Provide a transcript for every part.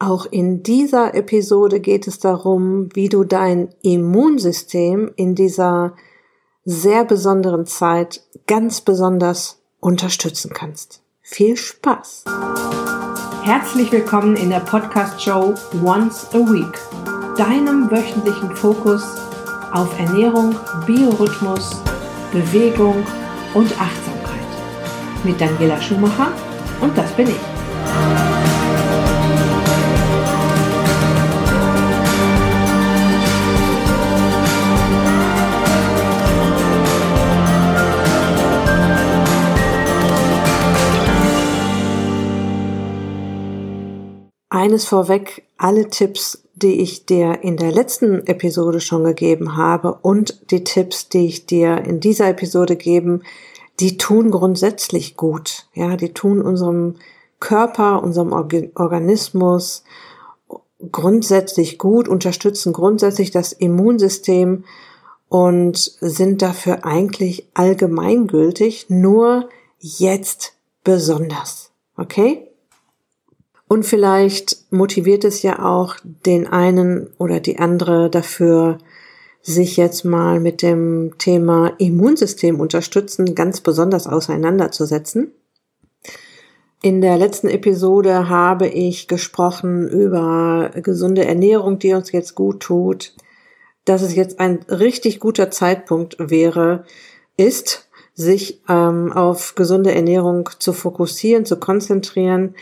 Auch in dieser Episode geht es darum, wie du dein Immunsystem in dieser sehr besonderen Zeit ganz besonders unterstützen kannst. Viel Spaß! Herzlich willkommen in der Podcast-Show Once a Week, deinem wöchentlichen Fokus auf Ernährung, Biorhythmus, Bewegung und Achtsamkeit. Mit Daniela Schumacher und das bin ich. Eines vorweg, alle Tipps, die ich dir in der letzten Episode schon gegeben habe und die Tipps, die ich dir in dieser Episode geben, die tun grundsätzlich gut. Ja, die tun unserem Körper, unserem Organismus grundsätzlich gut, unterstützen grundsätzlich das Immunsystem und sind dafür eigentlich allgemeingültig, nur jetzt besonders. Okay? Und vielleicht motiviert es ja auch den einen oder die andere dafür, sich jetzt mal mit dem Thema Immunsystem unterstützen ganz besonders auseinanderzusetzen. In der letzten Episode habe ich gesprochen über gesunde Ernährung, die uns jetzt gut tut, dass es jetzt ein richtig guter Zeitpunkt wäre, ist, sich ähm, auf gesunde Ernährung zu fokussieren, zu konzentrieren,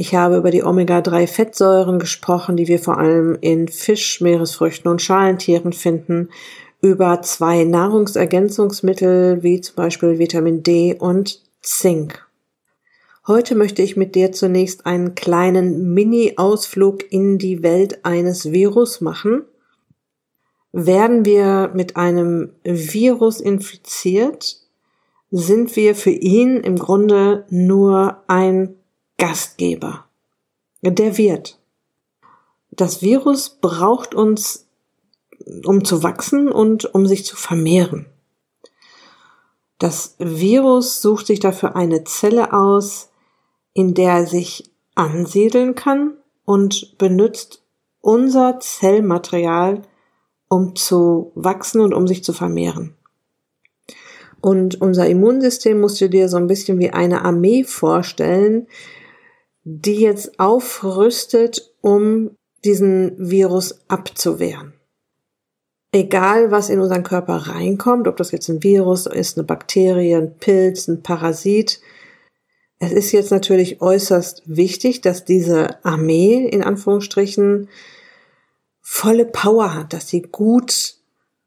ich habe über die Omega-3-Fettsäuren gesprochen, die wir vor allem in Fisch, Meeresfrüchten und Schalentieren finden, über zwei Nahrungsergänzungsmittel wie zum Beispiel Vitamin D und Zink. Heute möchte ich mit dir zunächst einen kleinen Mini-Ausflug in die Welt eines Virus machen. Werden wir mit einem Virus infiziert, sind wir für ihn im Grunde nur ein Gastgeber, der Wirt. Das Virus braucht uns, um zu wachsen und um sich zu vermehren. Das Virus sucht sich dafür eine Zelle aus, in der er sich ansiedeln kann und benutzt unser Zellmaterial, um zu wachsen und um sich zu vermehren. Und unser Immunsystem musst du dir so ein bisschen wie eine Armee vorstellen, die jetzt aufrüstet, um diesen Virus abzuwehren. Egal, was in unseren Körper reinkommt, ob das jetzt ein Virus ist, eine Bakterie, ein Pilz, ein Parasit, es ist jetzt natürlich äußerst wichtig, dass diese Armee in Anführungsstrichen volle Power hat, dass sie gut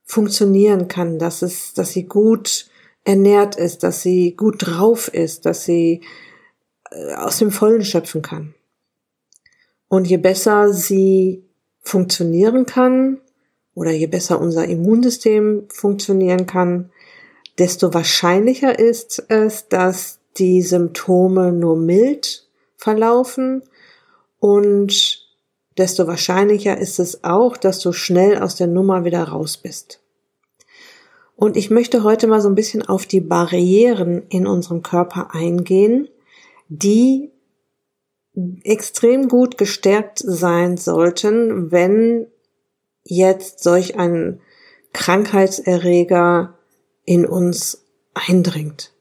funktionieren kann, dass es, dass sie gut ernährt ist, dass sie gut drauf ist, dass sie aus dem Vollen schöpfen kann. Und je besser sie funktionieren kann oder je besser unser Immunsystem funktionieren kann, desto wahrscheinlicher ist es, dass die Symptome nur mild verlaufen und desto wahrscheinlicher ist es auch, dass du schnell aus der Nummer wieder raus bist. Und ich möchte heute mal so ein bisschen auf die Barrieren in unserem Körper eingehen, die extrem gut gestärkt sein sollten, wenn jetzt solch ein Krankheitserreger in uns eindringt.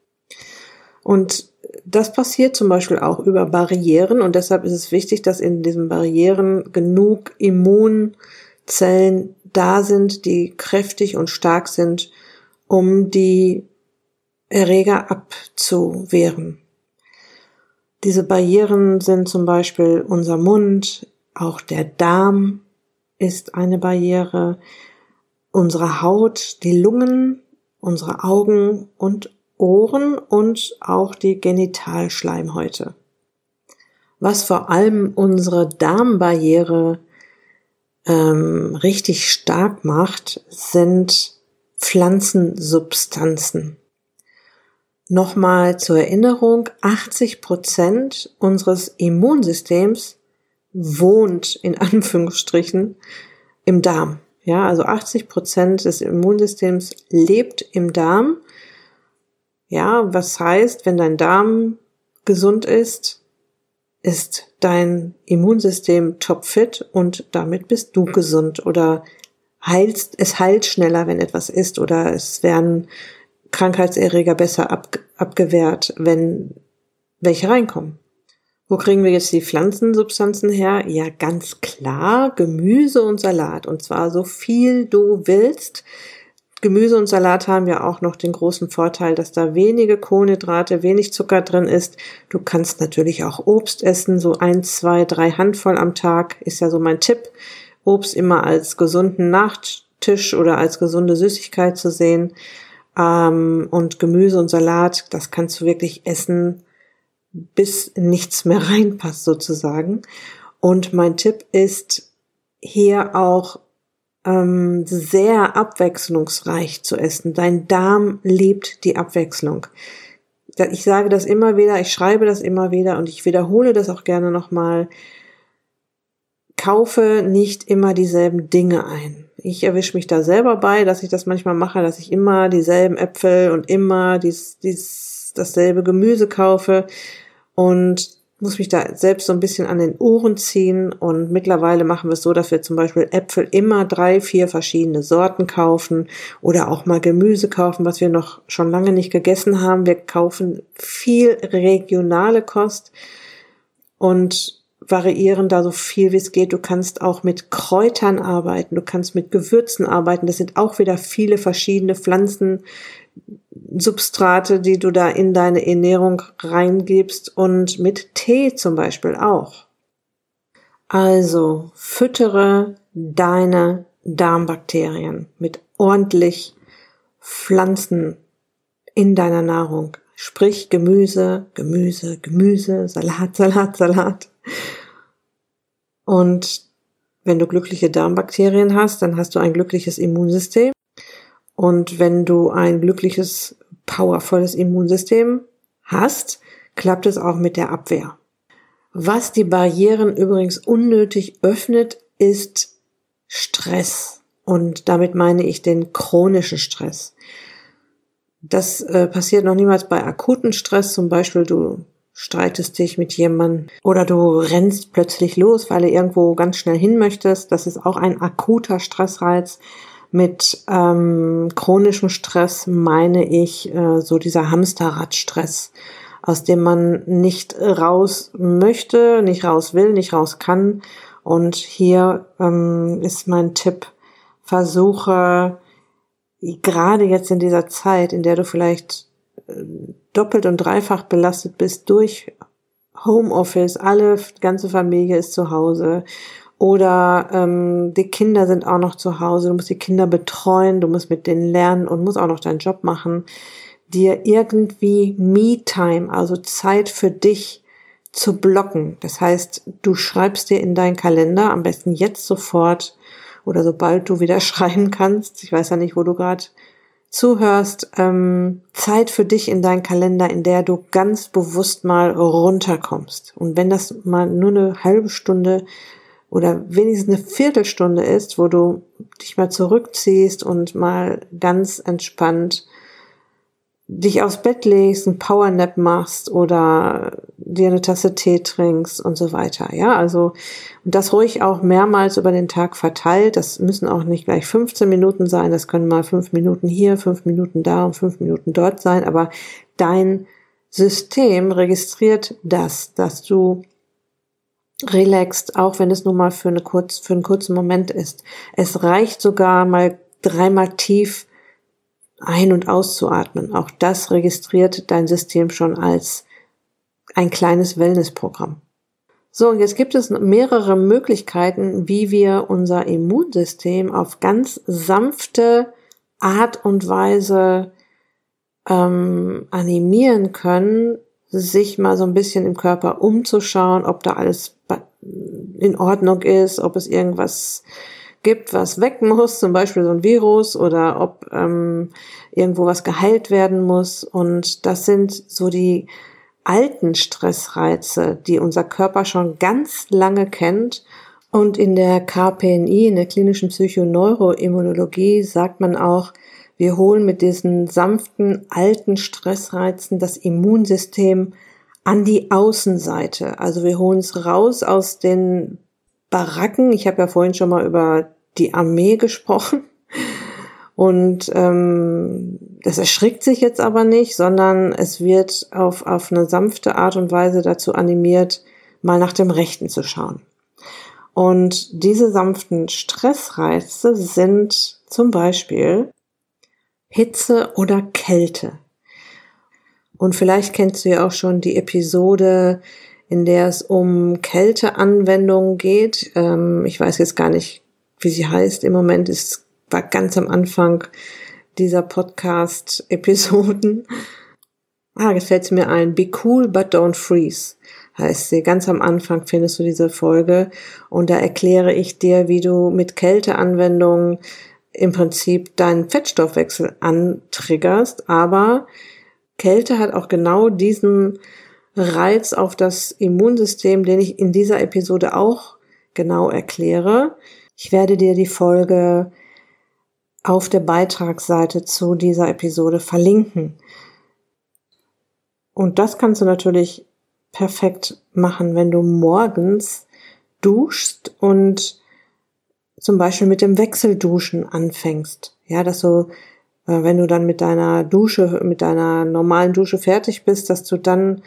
Und das passiert zum Beispiel auch über Barrieren und deshalb ist es wichtig, dass in diesen Barrieren genug Immunzellen da sind, die kräftig und stark sind, um die Erreger abzuwehren. Diese Barrieren sind zum Beispiel unser Mund, auch der Darm ist eine Barriere, unsere Haut, die Lungen, unsere Augen und Ohren und auch die Genitalschleimhäute. Was vor allem unsere Darmbarriere ähm, richtig stark macht, sind Pflanzensubstanzen. Nochmal zur Erinnerung, 80 Prozent unseres Immunsystems wohnt in Anführungsstrichen im Darm. Ja, also 80 Prozent des Immunsystems lebt im Darm. Ja, was heißt, wenn dein Darm gesund ist, ist dein Immunsystem topfit und damit bist du gesund oder heilst, es heilt schneller, wenn etwas ist oder es werden Krankheitserreger besser ab, abgewehrt, wenn welche reinkommen. Wo kriegen wir jetzt die Pflanzensubstanzen her? Ja, ganz klar, Gemüse und Salat. Und zwar so viel du willst. Gemüse und Salat haben ja auch noch den großen Vorteil, dass da wenige Kohlenhydrate, wenig Zucker drin ist. Du kannst natürlich auch Obst essen, so ein, zwei, drei Handvoll am Tag ist ja so mein Tipp. Obst immer als gesunden Nachtisch oder als gesunde Süßigkeit zu sehen. Ähm, und Gemüse und Salat, das kannst du wirklich essen, bis nichts mehr reinpasst sozusagen. Und mein Tipp ist hier auch ähm, sehr abwechslungsreich zu essen. Dein Darm liebt die Abwechslung. Ich sage das immer wieder, ich schreibe das immer wieder und ich wiederhole das auch gerne nochmal. Kaufe nicht immer dieselben Dinge ein. Ich erwische mich da selber bei, dass ich das manchmal mache, dass ich immer dieselben Äpfel und immer dies, dies, dasselbe Gemüse kaufe und muss mich da selbst so ein bisschen an den Ohren ziehen und mittlerweile machen wir es so, dass wir zum Beispiel Äpfel immer drei, vier verschiedene Sorten kaufen oder auch mal Gemüse kaufen, was wir noch schon lange nicht gegessen haben. Wir kaufen viel regionale Kost und variieren da so viel wie es geht. Du kannst auch mit Kräutern arbeiten, du kannst mit Gewürzen arbeiten. Das sind auch wieder viele verschiedene Pflanzen, Substrate, die du da in deine Ernährung reingibst und mit Tee zum Beispiel auch. Also füttere deine Darmbakterien mit ordentlich Pflanzen in deiner Nahrung. Sprich Gemüse, Gemüse, Gemüse, Salat, Salat, Salat. Und wenn du glückliche Darmbakterien hast, dann hast du ein glückliches Immunsystem. Und wenn du ein glückliches, powervolles Immunsystem hast, klappt es auch mit der Abwehr. Was die Barrieren übrigens unnötig öffnet, ist Stress. Und damit meine ich den chronischen Stress. Das äh, passiert noch niemals bei akuten Stress, zum Beispiel du streitest dich mit jemandem oder du rennst plötzlich los, weil du irgendwo ganz schnell hin möchtest. Das ist auch ein akuter Stressreiz. Mit ähm, chronischem Stress meine ich äh, so dieser Hamsterradstress, aus dem man nicht raus möchte, nicht raus will, nicht raus kann. Und hier ähm, ist mein Tipp, versuche gerade jetzt in dieser Zeit, in der du vielleicht doppelt und dreifach belastet bist durch Homeoffice, alle ganze Familie ist zu Hause oder ähm, die Kinder sind auch noch zu Hause, du musst die Kinder betreuen, du musst mit denen lernen und musst auch noch deinen Job machen. Dir irgendwie Me-Time, also Zeit für dich zu blocken. Das heißt, du schreibst dir in deinen Kalender, am besten jetzt sofort oder sobald du wieder schreiben kannst. Ich weiß ja nicht, wo du gerade zuhörst, ähm, Zeit für dich in deinen Kalender, in der du ganz bewusst mal runterkommst. Und wenn das mal nur eine halbe Stunde oder wenigstens eine Viertelstunde ist, wo du dich mal zurückziehst und mal ganz entspannt dich aufs Bett legst, ein Powernap machst oder dir eine Tasse Tee trinkst und so weiter. Ja, also und das ruhig auch mehrmals über den Tag verteilt. Das müssen auch nicht gleich 15 Minuten sein. Das können mal fünf Minuten hier, fünf Minuten da und fünf Minuten dort sein. Aber dein System registriert das, dass du relaxed, auch wenn es nur mal für, eine kurz, für einen kurzen Moment ist. Es reicht sogar mal dreimal tief ein- und auszuatmen. Auch das registriert dein System schon als ein kleines Wellnessprogramm. So, und jetzt gibt es mehrere Möglichkeiten, wie wir unser Immunsystem auf ganz sanfte Art und Weise ähm, animieren können, sich mal so ein bisschen im Körper umzuschauen, ob da alles in Ordnung ist, ob es irgendwas gibt, was weg muss, zum Beispiel so ein Virus oder ob ähm, irgendwo was geheilt werden muss. Und das sind so die alten Stressreize, die unser Körper schon ganz lange kennt. Und in der KPNI, in der klinischen Psychoneuroimmunologie, sagt man auch, wir holen mit diesen sanften alten Stressreizen das Immunsystem an die Außenseite. Also wir holen es raus aus den Baracken. Ich habe ja vorhin schon mal über die Armee gesprochen. Und ähm, das erschrickt sich jetzt aber nicht, sondern es wird auf, auf eine sanfte Art und Weise dazu animiert, mal nach dem Rechten zu schauen. Und diese sanften Stressreize sind zum Beispiel Hitze oder Kälte. Und vielleicht kennst du ja auch schon die Episode, in der es um Kälteanwendungen geht. Ähm, ich weiß jetzt gar nicht, wie sie heißt. Im Moment ist, war ganz am Anfang dieser Podcast-Episoden. Ah, jetzt fällt mir ein. Be cool, but don't freeze heißt sie. Ganz am Anfang findest du diese Folge und da erkläre ich dir, wie du mit Kälteanwendungen im Prinzip deinen Fettstoffwechsel antriggerst, aber Kälte hat auch genau diesen Reiz auf das Immunsystem, den ich in dieser Episode auch genau erkläre. Ich werde dir die Folge auf der Beitragsseite zu dieser Episode verlinken. Und das kannst du natürlich perfekt machen, wenn du morgens duschst und zum Beispiel mit dem Wechselduschen anfängst. Ja, dass du äh, wenn du dann mit deiner Dusche, mit deiner normalen Dusche fertig bist, dass du dann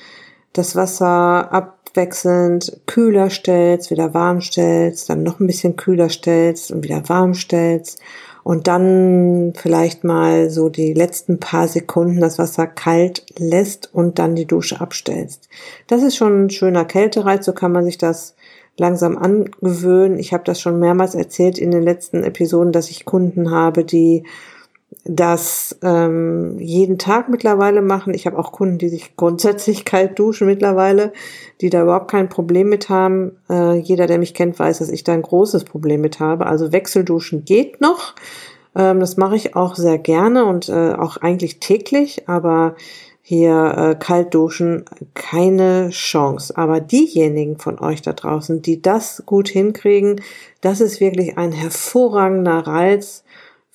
das Wasser abwechselnd kühler stellst, wieder warm stellst, dann noch ein bisschen kühler stellst und wieder warm stellst und dann vielleicht mal so die letzten paar Sekunden das Wasser kalt lässt und dann die Dusche abstellst. Das ist schon ein schöner Kältereiz, so kann man sich das langsam angewöhnen. Ich habe das schon mehrmals erzählt in den letzten Episoden, dass ich Kunden habe, die das ähm, jeden Tag mittlerweile machen. Ich habe auch Kunden, die sich grundsätzlich kalt duschen mittlerweile, die da überhaupt kein Problem mit haben. Äh, jeder, der mich kennt, weiß, dass ich da ein großes Problem mit habe. Also Wechselduschen geht noch. Ähm, das mache ich auch sehr gerne und äh, auch eigentlich täglich, aber hier äh, kalt duschen keine Chance. Aber diejenigen von euch da draußen, die das gut hinkriegen, das ist wirklich ein hervorragender Reiz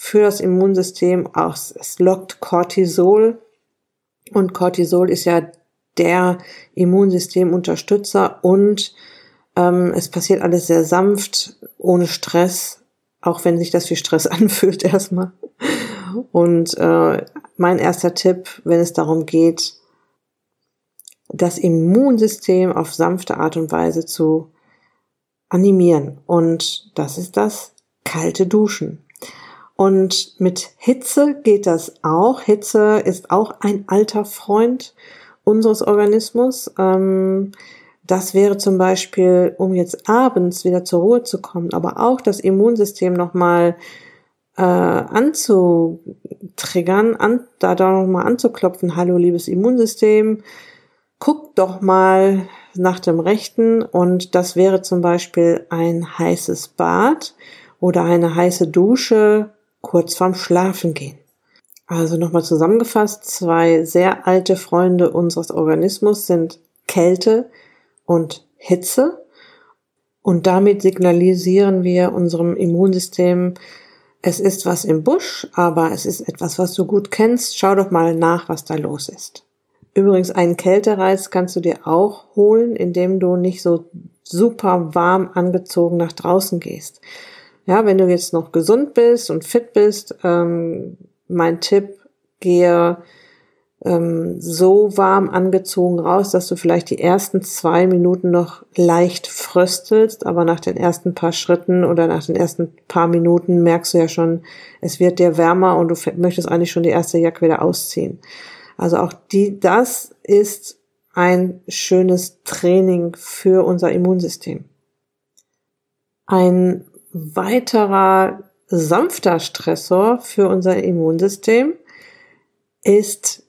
für das Immunsystem aus. Es lockt Cortisol und Cortisol ist ja der Immunsystemunterstützer und ähm, es passiert alles sehr sanft, ohne Stress, auch wenn sich das wie Stress anfühlt erstmal. Und äh, mein erster Tipp, wenn es darum geht, das Immunsystem auf sanfte Art und Weise zu animieren. Und das ist das kalte Duschen. Und mit Hitze geht das auch. Hitze ist auch ein alter Freund unseres Organismus. Ähm, das wäre zum Beispiel, um jetzt abends wieder zur Ruhe zu kommen, aber auch das Immunsystem nochmal äh, anzutriggern, an, da da nochmal anzuklopfen. Hallo, liebes Immunsystem, guck doch mal nach dem Rechten und das wäre zum Beispiel ein heißes Bad oder eine heiße Dusche kurz vorm Schlafengehen. Also nochmal zusammengefasst, zwei sehr alte Freunde unseres Organismus sind Kälte und Hitze. Und damit signalisieren wir unserem Immunsystem, es ist was im Busch, aber es ist etwas, was du gut kennst. Schau doch mal nach, was da los ist. Übrigens, einen Kältereiz kannst du dir auch holen, indem du nicht so super warm angezogen nach draußen gehst. Ja, wenn du jetzt noch gesund bist und fit bist, ähm, mein Tipp, gehe ähm, so warm angezogen raus, dass du vielleicht die ersten zwei Minuten noch leicht fröstelst, aber nach den ersten paar Schritten oder nach den ersten paar Minuten merkst du ja schon, es wird dir wärmer und du möchtest eigentlich schon die erste Jacke wieder ausziehen. Also auch die, das ist ein schönes Training für unser Immunsystem. Ein weiterer sanfter Stressor für unser Immunsystem ist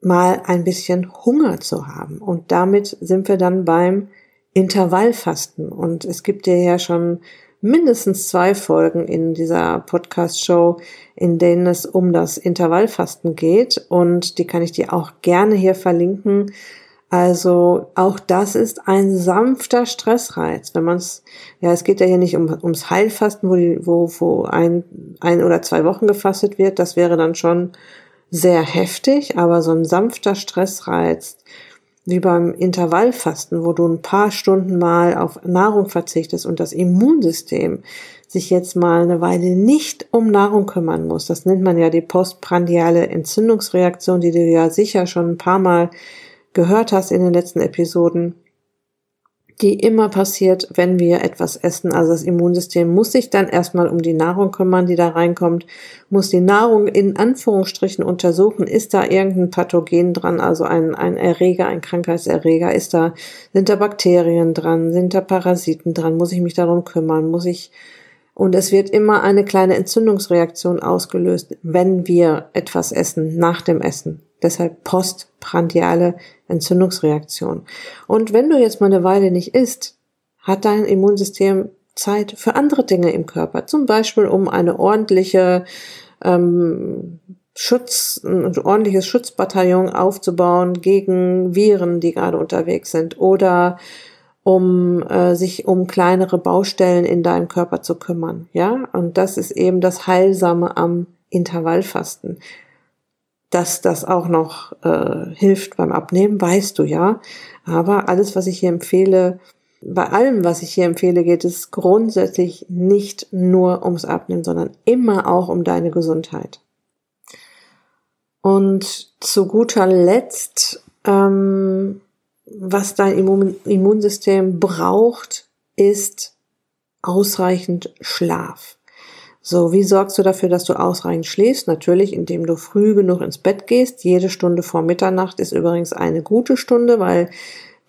mal ein bisschen Hunger zu haben. Und damit sind wir dann beim Intervallfasten. Und es gibt ja ja schon mindestens zwei Folgen in dieser Podcast-Show, in denen es um das Intervallfasten geht. Und die kann ich dir auch gerne hier verlinken. Also auch das ist ein sanfter Stressreiz. Wenn man es, ja, es geht ja hier nicht um, ums Heilfasten, wo, die, wo, wo ein, ein oder zwei Wochen gefastet wird. Das wäre dann schon sehr heftig, aber so ein sanfter Stressreiz, wie beim Intervallfasten, wo du ein paar Stunden mal auf Nahrung verzichtest und das Immunsystem sich jetzt mal eine Weile nicht um Nahrung kümmern muss. Das nennt man ja die postprandiale Entzündungsreaktion, die du ja sicher schon ein paar Mal gehört hast in den letzten Episoden die immer passiert, wenn wir etwas essen. Also das Immunsystem muss sich dann erstmal um die Nahrung kümmern, die da reinkommt, muss die Nahrung in Anführungsstrichen untersuchen, ist da irgendein Pathogen dran, also ein, ein Erreger, ein Krankheitserreger, ist da, sind da Bakterien dran, sind da Parasiten dran, muss ich mich darum kümmern, muss ich, und es wird immer eine kleine Entzündungsreaktion ausgelöst, wenn wir etwas essen, nach dem Essen. Deshalb postprandiale Entzündungsreaktion. Und wenn du jetzt mal eine Weile nicht isst, hat dein Immunsystem Zeit für andere Dinge im Körper. Zum Beispiel um eine ordentliche ähm, Schutz, ein ordentliches Schutzbataillon aufzubauen gegen Viren, die gerade unterwegs sind oder um äh, sich um kleinere Baustellen in deinem Körper zu kümmern, ja? Und das ist eben das Heilsame am Intervallfasten dass das auch noch äh, hilft beim Abnehmen, weißt du ja. Aber alles, was ich hier empfehle, bei allem, was ich hier empfehle, geht es grundsätzlich nicht nur ums Abnehmen, sondern immer auch um deine Gesundheit. Und zu guter Letzt, ähm, was dein Immun Immunsystem braucht, ist ausreichend Schlaf. So, wie sorgst du dafür, dass du ausreichend schläfst? Natürlich, indem du früh genug ins Bett gehst. Jede Stunde vor Mitternacht ist übrigens eine gute Stunde, weil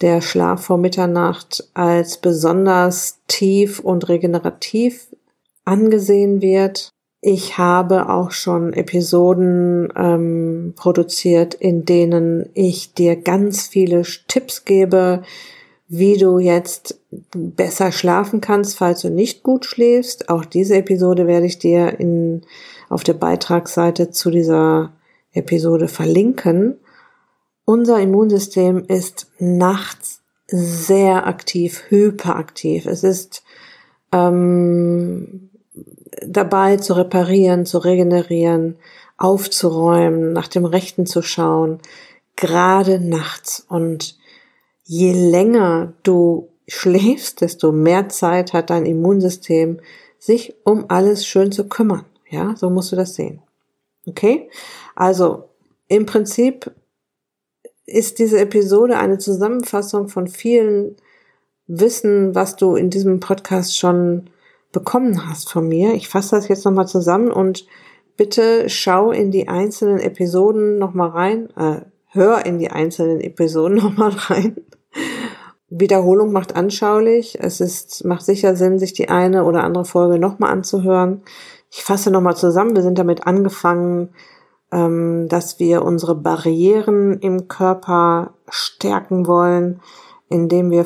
der Schlaf vor Mitternacht als besonders tief und regenerativ angesehen wird. Ich habe auch schon Episoden ähm, produziert, in denen ich dir ganz viele Tipps gebe, wie du jetzt besser schlafen kannst, falls du nicht gut schläfst. Auch diese Episode werde ich dir in, auf der Beitragsseite zu dieser Episode verlinken. Unser Immunsystem ist nachts sehr aktiv, hyperaktiv. Es ist ähm, dabei zu reparieren, zu regenerieren, aufzuräumen, nach dem Rechten zu schauen, gerade nachts. Und je länger du schläfst, desto mehr Zeit hat dein Immunsystem, sich um alles schön zu kümmern. Ja, so musst du das sehen. Okay? Also, im Prinzip ist diese Episode eine Zusammenfassung von vielen Wissen, was du in diesem Podcast schon bekommen hast von mir. Ich fasse das jetzt nochmal zusammen und bitte schau in die einzelnen Episoden nochmal rein, äh, hör in die einzelnen Episoden nochmal rein Wiederholung macht anschaulich. Es ist, macht sicher Sinn, sich die eine oder andere Folge nochmal anzuhören. Ich fasse nochmal zusammen. Wir sind damit angefangen, ähm, dass wir unsere Barrieren im Körper stärken wollen, indem wir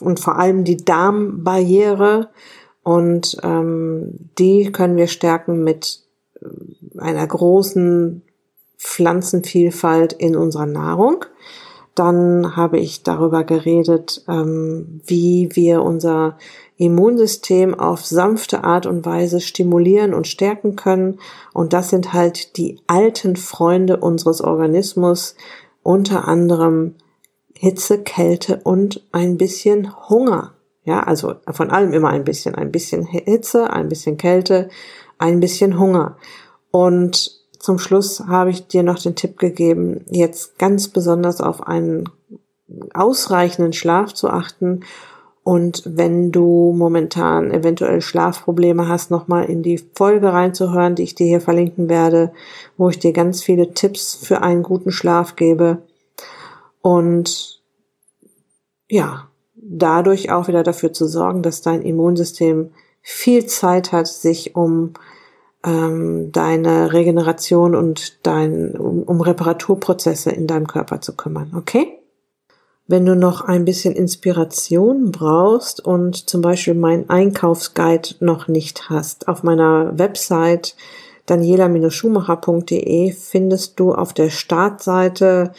und vor allem die Darmbarriere und ähm, die können wir stärken mit äh, einer großen Pflanzenvielfalt in unserer Nahrung. Dann habe ich darüber geredet, ähm, wie wir unser Immunsystem auf sanfte Art und Weise stimulieren und stärken können. Und das sind halt die alten Freunde unseres Organismus, unter anderem Hitze, Kälte und ein bisschen Hunger. Ja, also von allem immer ein bisschen, ein bisschen Hitze, ein bisschen Kälte, ein bisschen Hunger. Und zum Schluss habe ich dir noch den Tipp gegeben, jetzt ganz besonders auf einen ausreichenden Schlaf zu achten und wenn du momentan eventuell Schlafprobleme hast, nochmal in die Folge reinzuhören, die ich dir hier verlinken werde, wo ich dir ganz viele Tipps für einen guten Schlaf gebe. Und ja, dadurch auch wieder dafür zu sorgen, dass dein Immunsystem viel Zeit hat, sich um ähm, deine Regeneration und dein, um, um Reparaturprozesse in deinem Körper zu kümmern, okay? Wenn du noch ein bisschen Inspiration brauchst und zum Beispiel mein Einkaufsguide noch nicht hast, auf meiner Website daniela-schumacher.de findest du auf der Startseite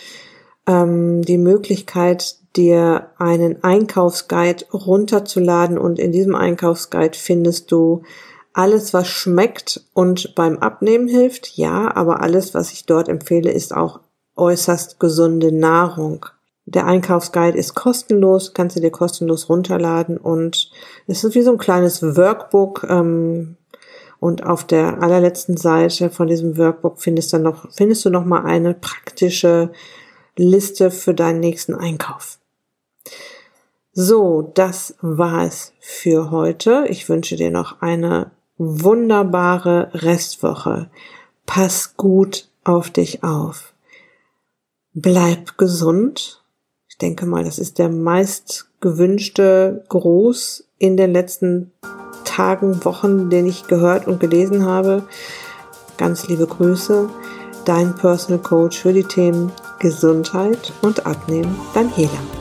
ähm, die Möglichkeit, dir einen Einkaufsguide runterzuladen und in diesem Einkaufsguide findest du alles, was schmeckt und beim Abnehmen hilft, ja, aber alles, was ich dort empfehle, ist auch äußerst gesunde Nahrung. Der Einkaufsguide ist kostenlos, kannst du dir kostenlos runterladen und es ist wie so ein kleines Workbook. Ähm, und auf der allerletzten Seite von diesem Workbook findest du noch, findest du noch mal eine praktische Liste für deinen nächsten Einkauf. So, das war es für heute. Ich wünsche dir noch eine wunderbare Restwoche. Pass gut auf dich auf. Bleib gesund ich denke mal, das ist der meist gewünschte Gruß in den letzten Tagen, Wochen, den ich gehört und gelesen habe. Ganz liebe Grüße, dein Personal Coach für die Themen Gesundheit und Abnehmen, Daniela.